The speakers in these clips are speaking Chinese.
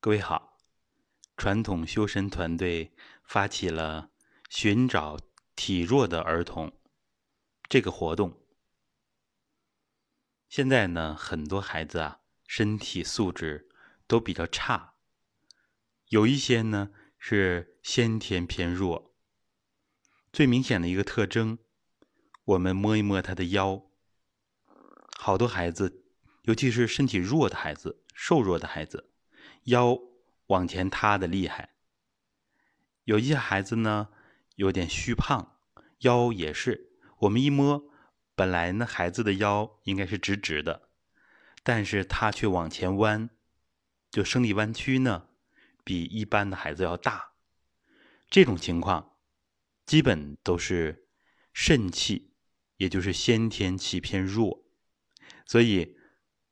各位好，传统修身团队发起了寻找体弱的儿童这个活动。现在呢，很多孩子啊，身体素质都比较差，有一些呢是先天偏弱。最明显的一个特征，我们摸一摸他的腰，好多孩子，尤其是身体弱的孩子、瘦弱的孩子。腰往前塌的厉害，有一些孩子呢有点虚胖，腰也是。我们一摸，本来呢孩子的腰应该是直直的，但是他却往前弯，就生理弯曲呢比一般的孩子要大。这种情况基本都是肾气，也就是先天气偏弱。所以，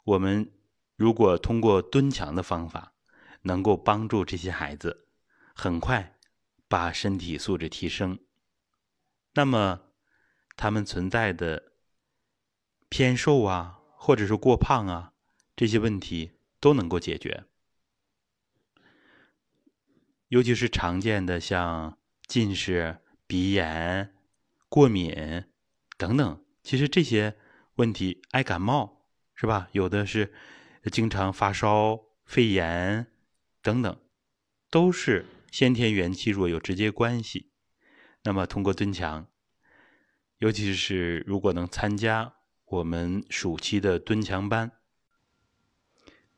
我们如果通过蹲墙的方法，能够帮助这些孩子很快把身体素质提升，那么他们存在的偏瘦啊，或者是过胖啊这些问题都能够解决。尤其是常见的像近视、鼻炎、过敏等等，其实这些问题，爱感冒是吧？有的是经常发烧、肺炎。等等，都是先天元气弱有直接关系。那么通过蹲墙，尤其是如果能参加我们暑期的蹲墙班，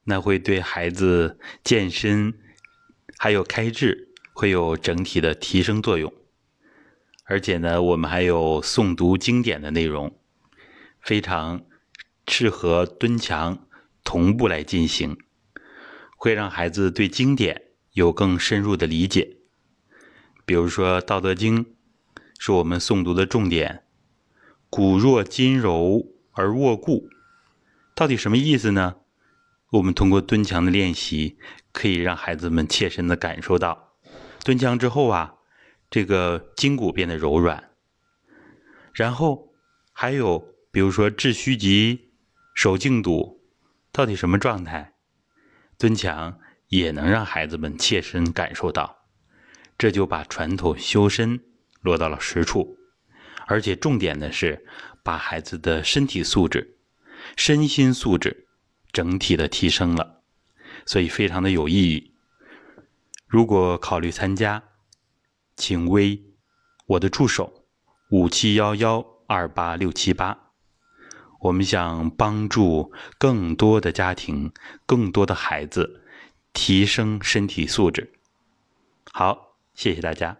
那会对孩子健身还有开智会有整体的提升作用。而且呢，我们还有诵读经典的内容，非常适合蹲墙同步来进行。会让孩子对经典有更深入的理解。比如说，《道德经》是我们诵读的重点，“骨若筋柔而握固”，到底什么意思呢？我们通过蹲墙的练习，可以让孩子们切身的感受到，蹲墙之后啊，这个筋骨变得柔软。然后还有，比如说治虚极、守静笃，到底什么状态？蹲墙也能让孩子们切身感受到，这就把传统修身落到了实处，而且重点的是把孩子的身体素质、身心素质整体的提升了，所以非常的有意义。如果考虑参加，请微我的助手五七幺幺二八六七八。我们想帮助更多的家庭、更多的孩子提升身体素质。好，谢谢大家。